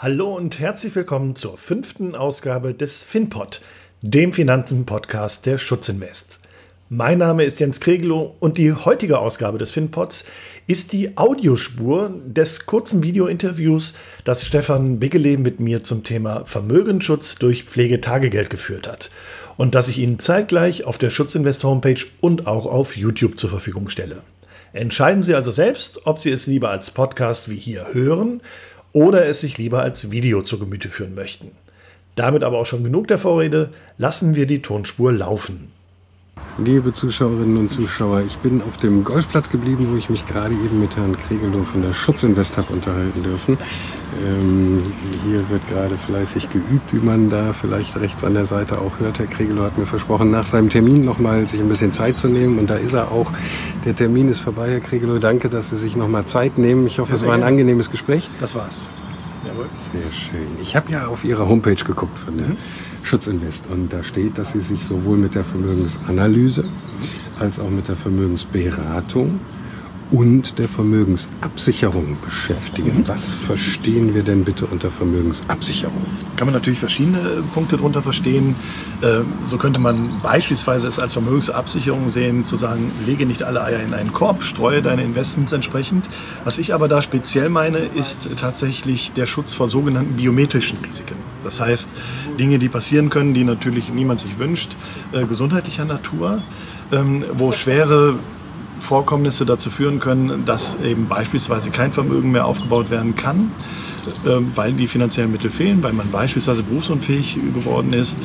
Hallo und herzlich willkommen zur fünften Ausgabe des FinPod, dem Finanzen-Podcast der Schutzinvest. Mein Name ist Jens Kregelow und die heutige Ausgabe des FinPods ist die Audiospur des kurzen Videointerviews, das Stefan Biggele mit mir zum Thema Vermögensschutz durch Pflegetagegeld geführt hat und das ich Ihnen zeitgleich auf der Schutzinvest Homepage und auch auf YouTube zur Verfügung stelle. Entscheiden Sie also selbst, ob Sie es lieber als Podcast wie hier hören oder es sich lieber als Video zu Gemüte führen möchten. Damit aber auch schon genug der Vorrede, lassen wir die Tonspur laufen. Liebe Zuschauerinnen und Zuschauer, ich bin auf dem Golfplatz geblieben, wo ich mich gerade eben mit Herrn Kregelow von der Schutzinvest habe unterhalten dürfen. Ähm, hier wird gerade fleißig geübt, wie man da vielleicht rechts an der Seite auch hört. Herr Kregelow hat mir versprochen, nach seinem Termin nochmal sich ein bisschen Zeit zu nehmen. Und da ist er auch. Der Termin ist vorbei, Herr Kregelow. Danke, dass Sie sich nochmal Zeit nehmen. Ich hoffe, es war ein angenehmes Gespräch. Das war's. Jawohl. Sehr schön. Ich habe ja auf Ihrer Homepage geguckt von der mhm. Schutzinvest und da steht, dass Sie sich sowohl mit der Vermögensanalyse als auch mit der Vermögensberatung und der Vermögensabsicherung beschäftigen. Mhm. Was verstehen wir denn bitte unter Vermögensabsicherung? Kann man natürlich verschiedene Punkte darunter verstehen. Ähm, so könnte man beispielsweise es als Vermögensabsicherung sehen, zu sagen, lege nicht alle Eier in einen Korb, streue deine Investments entsprechend. Was ich aber da speziell meine, ist tatsächlich der Schutz vor sogenannten biometrischen Risiken. Das heißt, Dinge, die passieren können, die natürlich niemand sich wünscht, äh, gesundheitlicher Natur, ähm, wo schwere Vorkommnisse dazu führen können, dass eben beispielsweise kein Vermögen mehr aufgebaut werden kann, weil die finanziellen Mittel fehlen, weil man beispielsweise berufsunfähig geworden ist,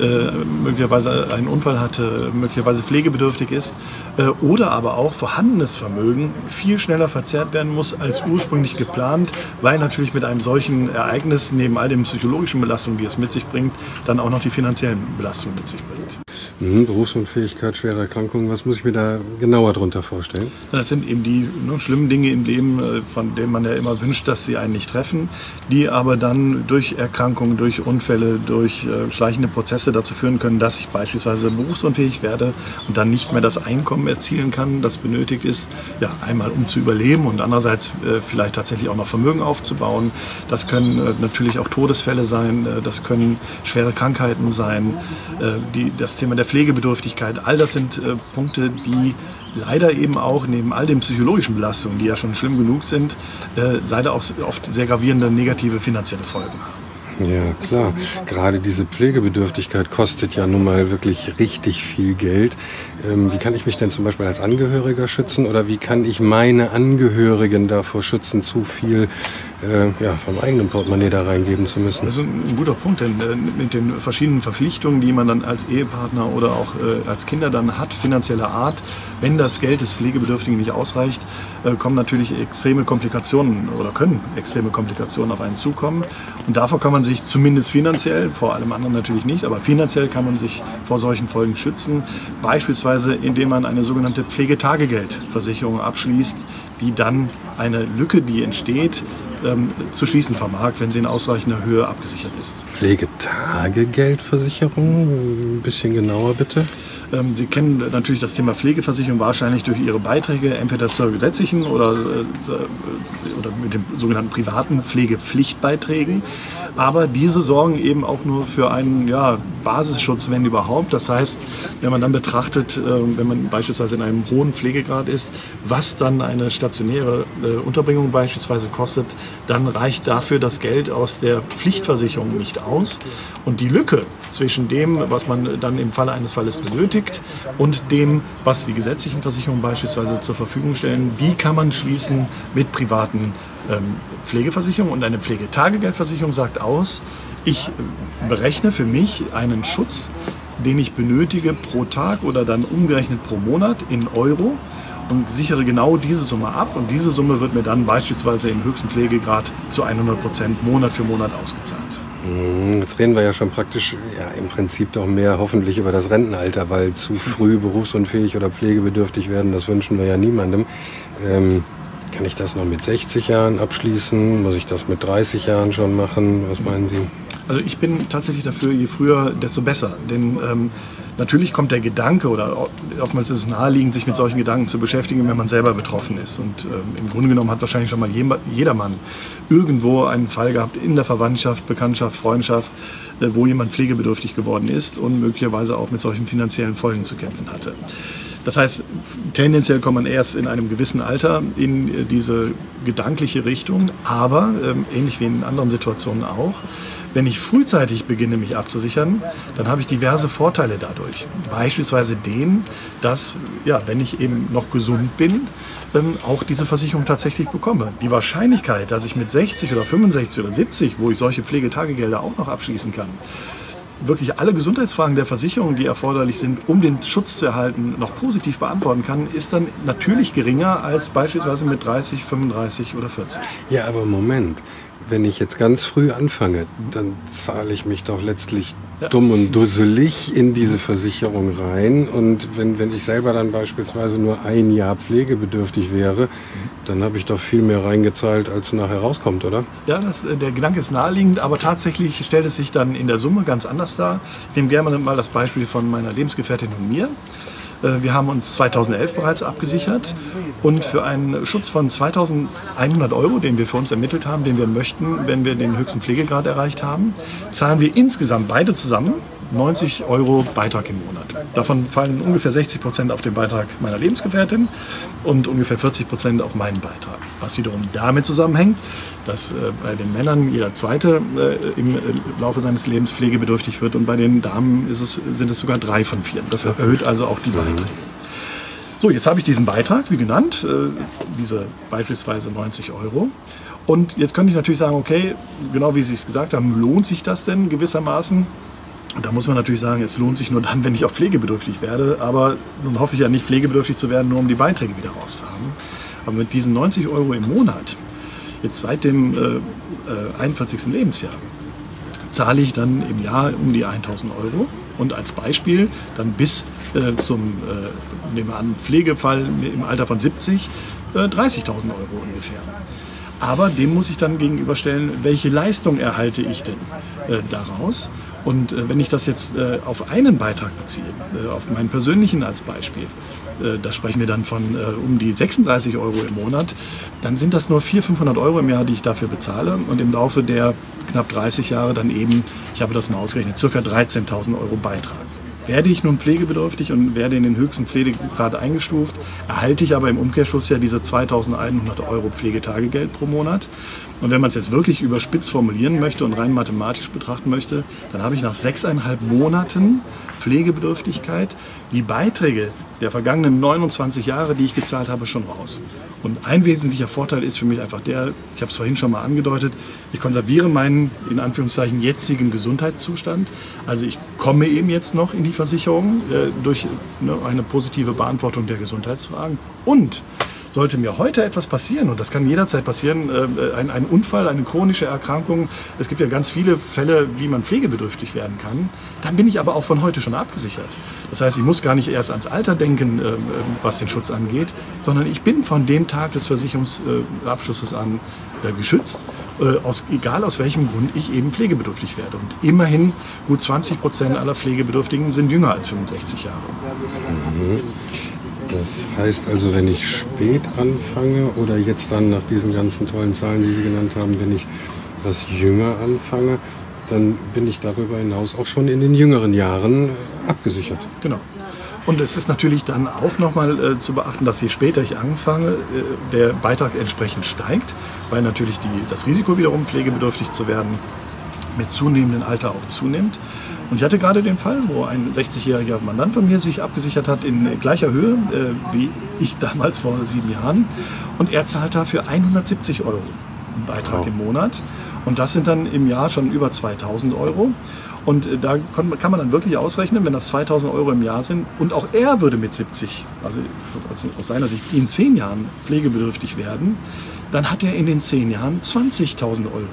äh, möglicherweise einen Unfall hatte, möglicherweise pflegebedürftig ist äh, oder aber auch vorhandenes Vermögen viel schneller verzehrt werden muss als ursprünglich geplant, weil natürlich mit einem solchen Ereignis neben all den psychologischen Belastungen, die es mit sich bringt, dann auch noch die finanziellen Belastungen mit sich bringt. Mhm, Berufsunfähigkeit, schwere Erkrankungen, was muss ich mir da genauer darunter vorstellen? Das sind eben die ne, schlimmen Dinge im Leben, äh, von denen man ja immer wünscht, dass sie einen nicht treffen, die aber dann durch Erkrankungen, durch Unfälle, durch äh, schleichende Prozesse dazu führen können, dass ich beispielsweise berufsunfähig werde und dann nicht mehr das Einkommen erzielen kann, das benötigt ist, ja, einmal um zu überleben und andererseits äh, vielleicht tatsächlich auch noch Vermögen aufzubauen. Das können äh, natürlich auch Todesfälle sein, äh, das können schwere Krankheiten sein, äh, die, das Thema der Pflegebedürftigkeit, all das sind äh, Punkte, die leider eben auch neben all den psychologischen Belastungen, die ja schon schlimm genug sind, äh, leider auch oft sehr gravierende negative finanzielle Folgen haben. Ja, klar. Gerade diese Pflegebedürftigkeit kostet ja nun mal wirklich richtig viel Geld. Ähm, wie kann ich mich denn zum Beispiel als Angehöriger schützen oder wie kann ich meine Angehörigen davor schützen, zu viel äh, ja, vom eigenen Portemonnaie da reingeben zu müssen. Das ist ein guter Punkt, denn äh, mit den verschiedenen Verpflichtungen, die man dann als Ehepartner oder auch äh, als Kinder dann hat, finanzieller Art, wenn das Geld des Pflegebedürftigen nicht ausreicht, äh, kommen natürlich extreme Komplikationen oder können extreme Komplikationen auf einen zukommen. Und davor kann man sich zumindest finanziell, vor allem anderen natürlich nicht, aber finanziell kann man sich vor solchen Folgen schützen. Beispielsweise, indem man eine sogenannte Pflegetagegeldversicherung abschließt, die dann eine Lücke, die entsteht, ähm, zu schließen vermag, wenn sie in ausreichender Höhe abgesichert ist. Pflegetagegeldversicherung, ein bisschen genauer bitte. Ähm, sie kennen natürlich das Thema Pflegeversicherung wahrscheinlich durch Ihre Beiträge, entweder zur gesetzlichen oder, äh, oder mit den sogenannten privaten Pflegepflichtbeiträgen. Aber diese sorgen eben auch nur für einen ja, Basisschutz, wenn überhaupt. Das heißt, wenn man dann betrachtet, äh, wenn man beispielsweise in einem hohen Pflegegrad ist, was dann eine stationäre äh, Unterbringung beispielsweise kostet, dann reicht dafür das Geld aus der Pflichtversicherung nicht aus. Und die Lücke zwischen dem, was man dann im Falle eines Falles benötigt und dem, was die gesetzlichen Versicherungen beispielsweise zur Verfügung stellen, die kann man schließen mit privaten Pflegeversicherung und eine Pflegetagegeldversicherung sagt aus, ich berechne für mich einen Schutz, den ich benötige pro Tag oder dann umgerechnet pro Monat in Euro und sichere genau diese Summe ab und diese Summe wird mir dann beispielsweise im höchsten Pflegegrad zu 100 Prozent Monat für Monat ausgezahlt. Mhm, jetzt reden wir ja schon praktisch ja, im Prinzip doch mehr hoffentlich über das Rentenalter, weil zu früh berufsunfähig oder pflegebedürftig werden, das wünschen wir ja niemandem. Ähm, kann ich das noch mit 60 Jahren abschließen? Muss ich das mit 30 Jahren schon machen? Was meinen Sie? Also ich bin tatsächlich dafür, je früher, desto besser. Denn ähm, Natürlich kommt der Gedanke oder oftmals ist es naheliegend, sich mit solchen Gedanken zu beschäftigen, wenn man selber betroffen ist. Und äh, im Grunde genommen hat wahrscheinlich schon mal jedermann irgendwo einen Fall gehabt in der Verwandtschaft, Bekanntschaft, Freundschaft, äh, wo jemand pflegebedürftig geworden ist und möglicherweise auch mit solchen finanziellen Folgen zu kämpfen hatte. Das heißt, tendenziell kommt man erst in einem gewissen Alter in äh, diese gedankliche Richtung, aber ähm, ähnlich wie in anderen Situationen auch, wenn ich frühzeitig beginne, mich abzusichern, dann habe ich diverse Vorteile dadurch. Beispielsweise den, dass, ja, wenn ich eben noch gesund bin, ähm, auch diese Versicherung tatsächlich bekomme. Die Wahrscheinlichkeit, dass ich mit 60 oder 65 oder 70, wo ich solche Pflegetagegelder auch noch abschließen kann, wirklich alle Gesundheitsfragen der Versicherung, die erforderlich sind, um den Schutz zu erhalten, noch positiv beantworten kann, ist dann natürlich geringer als beispielsweise mit 30, 35 oder 40. Ja, aber Moment wenn ich jetzt ganz früh anfange, dann zahle ich mich doch letztlich. Dumm und dusselig in diese Versicherung rein. Und wenn, wenn ich selber dann beispielsweise nur ein Jahr pflegebedürftig wäre, dann habe ich doch viel mehr reingezahlt, als nachher rauskommt, oder? Ja, das, äh, der Gedanke ist naheliegend, aber tatsächlich stellt es sich dann in der Summe ganz anders dar. Ich nehme gerne mal das Beispiel von meiner Lebensgefährtin und mir. Äh, wir haben uns 2011 bereits abgesichert und für einen Schutz von 2100 Euro, den wir für uns ermittelt haben, den wir möchten, wenn wir den höchsten Pflegegrad erreicht haben, zahlen wir insgesamt beide zusammen 90 Euro Beitrag im Monat. Davon fallen ungefähr 60 Prozent auf den Beitrag meiner Lebensgefährtin und ungefähr 40 Prozent auf meinen Beitrag. Was wiederum damit zusammenhängt, dass äh, bei den Männern jeder Zweite äh, im äh, Laufe seines Lebens pflegebedürftig wird und bei den Damen es, sind es sogar drei von vier. Das erhöht also auch die Beiträge. So, jetzt habe ich diesen Beitrag, wie genannt, diese beispielsweise 90 Euro. Und jetzt könnte ich natürlich sagen, okay, genau wie Sie es gesagt haben, lohnt sich das denn gewissermaßen? Da muss man natürlich sagen, es lohnt sich nur dann, wenn ich auch pflegebedürftig werde. Aber nun hoffe ich ja nicht, pflegebedürftig zu werden, nur um die Beiträge wieder rauszuhaben. Aber mit diesen 90 Euro im Monat, jetzt seit dem äh, äh, 41. Lebensjahr, zahle ich dann im Jahr um die 1000 Euro. Und als Beispiel dann bis äh, zum, äh, nehmen wir an, Pflegefall im Alter von 70, 30.000 äh, Euro ungefähr. Aber dem muss ich dann gegenüberstellen, welche Leistung erhalte ich denn äh, daraus? Und äh, wenn ich das jetzt äh, auf einen Beitrag beziehe, äh, auf meinen persönlichen als Beispiel, äh, da sprechen wir dann von äh, um die 36 Euro im Monat, dann sind das nur 400, 500 Euro im Jahr, die ich dafür bezahle. Und im Laufe der knapp 30 Jahre dann eben, ich habe das mal ausgerechnet, ca. 13.000 Euro Beitrag. Werde ich nun pflegebedürftig und werde in den höchsten Pflegegrad eingestuft, erhalte ich aber im Umkehrschluss ja diese 2100 Euro Pflegetagegeld pro Monat. Und wenn man es jetzt wirklich überspitzt formulieren möchte und rein mathematisch betrachten möchte, dann habe ich nach sechseinhalb Monaten Pflegebedürftigkeit die Beiträge der vergangenen 29 Jahre, die ich gezahlt habe, schon raus. Und ein wesentlicher Vorteil ist für mich einfach der, ich habe es vorhin schon mal angedeutet, ich konserviere meinen, in Anführungszeichen, jetzigen Gesundheitszustand. Also ich komme eben jetzt noch in die Versicherung äh, durch ne, eine positive Beantwortung der Gesundheitsfragen. Und sollte mir heute etwas passieren, und das kann jederzeit passieren, äh, ein, ein, Unfall, eine chronische Erkrankung, es gibt ja ganz viele Fälle, wie man pflegebedürftig werden kann, dann bin ich aber auch von heute schon abgesichert. Das heißt, ich muss gar nicht erst ans Alter denken, äh, was den Schutz angeht, sondern ich bin von dem Tag des Versicherungsabschlusses an äh, geschützt, aus, egal aus welchem Grund ich eben pflegebedürftig werde. Und immerhin gut 20 Prozent aller Pflegebedürftigen sind jünger als 65 Jahre. Mhm. Das heißt also, wenn ich spät anfange oder jetzt dann nach diesen ganzen tollen Zahlen, die Sie genannt haben, wenn ich etwas jünger anfange, dann bin ich darüber hinaus auch schon in den jüngeren Jahren abgesichert. Genau. Und es ist natürlich dann auch nochmal äh, zu beachten, dass je später ich anfange, äh, der Beitrag entsprechend steigt, weil natürlich die, das Risiko wiederum pflegebedürftig zu werden mit zunehmendem Alter auch zunimmt. Und ich hatte gerade den Fall, wo ein 60-jähriger Mandant von mir sich abgesichert hat in gleicher Höhe äh, wie ich damals vor sieben Jahren. Und er zahlt dafür 170 Euro Beitrag wow. im Monat. Und das sind dann im Jahr schon über 2000 Euro. Und äh, da kann man dann wirklich ausrechnen, wenn das 2000 Euro im Jahr sind und auch er würde mit 70, also aus seiner Sicht in zehn Jahren pflegebedürftig werden, dann hat er in den zehn Jahren 20.000 Euro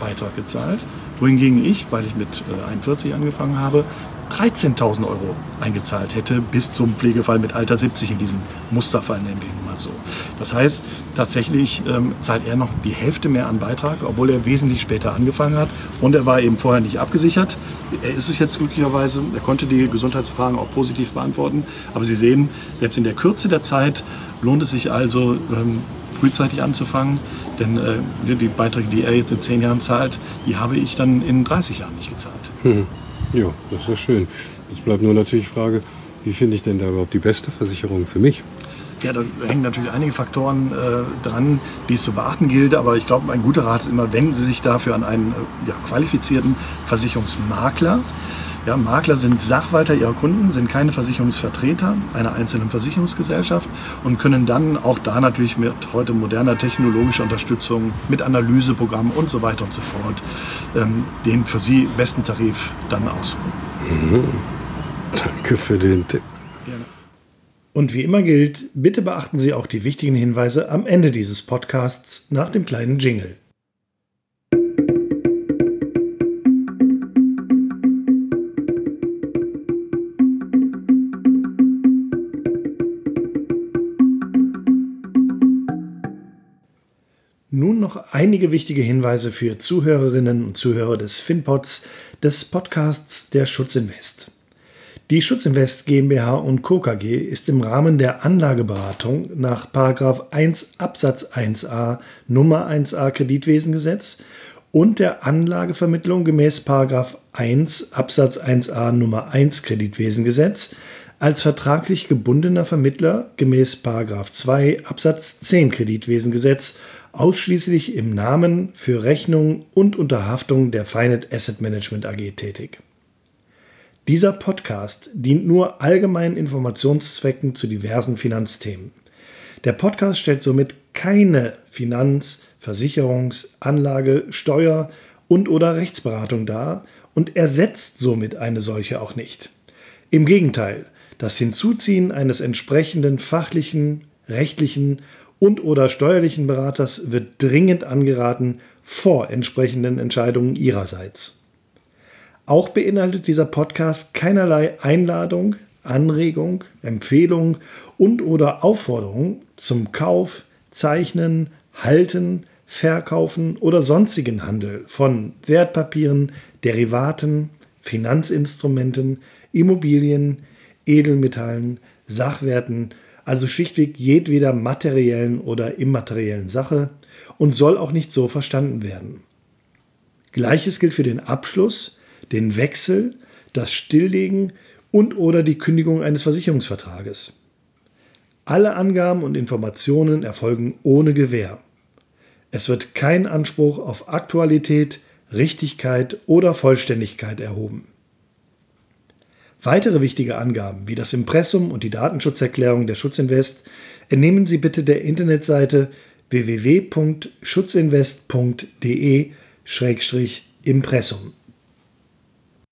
Beitrag gezahlt wohingegen ich, weil ich mit 41 äh, angefangen habe, 13.000 Euro eingezahlt hätte, bis zum Pflegefall mit Alter 70 in diesem Musterfall, nennen wir ihn mal so. Das heißt, tatsächlich ähm, zahlt er noch die Hälfte mehr an Beitrag, obwohl er wesentlich später angefangen hat und er war eben vorher nicht abgesichert. Er ist es jetzt glücklicherweise, er konnte die Gesundheitsfragen auch positiv beantworten, aber Sie sehen, selbst in der Kürze der Zeit lohnt es sich also, ähm, frühzeitig anzufangen, denn äh, die Beiträge, die er jetzt in 10 Jahren zahlt, die habe ich dann in 30 Jahren nicht gezahlt. Hm. Ja, das ist schön. Jetzt bleibt nur natürlich die Frage, wie finde ich denn da überhaupt die beste Versicherung für mich? Ja, da hängen natürlich einige Faktoren äh, dran, die es zu beachten gilt. Aber ich glaube, ein guter Rat ist immer, wenden Sie sich dafür an einen äh, ja, qualifizierten Versicherungsmakler. Ja, Makler sind Sachwalter ihrer Kunden, sind keine Versicherungsvertreter einer einzelnen Versicherungsgesellschaft und können dann auch da natürlich mit heute moderner technologischer Unterstützung, mit Analyseprogrammen und so weiter und so fort ähm, den für Sie besten Tarif dann aussuchen. Mhm. Danke für den Tipp. Gerne. Und wie immer gilt, bitte beachten Sie auch die wichtigen Hinweise am Ende dieses Podcasts nach dem kleinen Jingle. Einige wichtige Hinweise für Zuhörerinnen und Zuhörer des FinPods, des Podcasts der Schutzinvest. Die Schutzinvest GmbH und Co. KG ist im Rahmen der Anlageberatung nach 1 Absatz 1a Nummer 1a Kreditwesengesetz und der Anlagevermittlung gemäß 1 Absatz 1a Nummer 1 Kreditwesengesetz als vertraglich gebundener Vermittler gemäß 2 Absatz 10 Kreditwesengesetz ausschließlich im Namen für Rechnung und unter Haftung der Finet Asset Management AG tätig. Dieser Podcast dient nur allgemeinen Informationszwecken zu diversen Finanzthemen. Der Podcast stellt somit keine Finanz-, Versicherungs-, Anlage-, Steuer- und/oder Rechtsberatung dar und ersetzt somit eine solche auch nicht. Im Gegenteil, das Hinzuziehen eines entsprechenden fachlichen, rechtlichen und/oder steuerlichen Beraters wird dringend angeraten vor entsprechenden Entscheidungen Ihrerseits. Auch beinhaltet dieser Podcast keinerlei Einladung, Anregung, Empfehlung und/oder Aufforderung zum Kauf, Zeichnen, Halten, Verkaufen oder sonstigen Handel von Wertpapieren, Derivaten, Finanzinstrumenten, Immobilien, Edelmetallen, Sachwerten also schlichtweg jedweder materiellen oder immateriellen Sache und soll auch nicht so verstanden werden. Gleiches gilt für den Abschluss, den Wechsel, das Stilllegen und oder die Kündigung eines Versicherungsvertrages. Alle Angaben und Informationen erfolgen ohne Gewähr. Es wird kein Anspruch auf Aktualität, Richtigkeit oder Vollständigkeit erhoben. Weitere wichtige Angaben wie das Impressum und die Datenschutzerklärung der Schutzinvest entnehmen Sie bitte der Internetseite www.schutzinvest.de-impressum.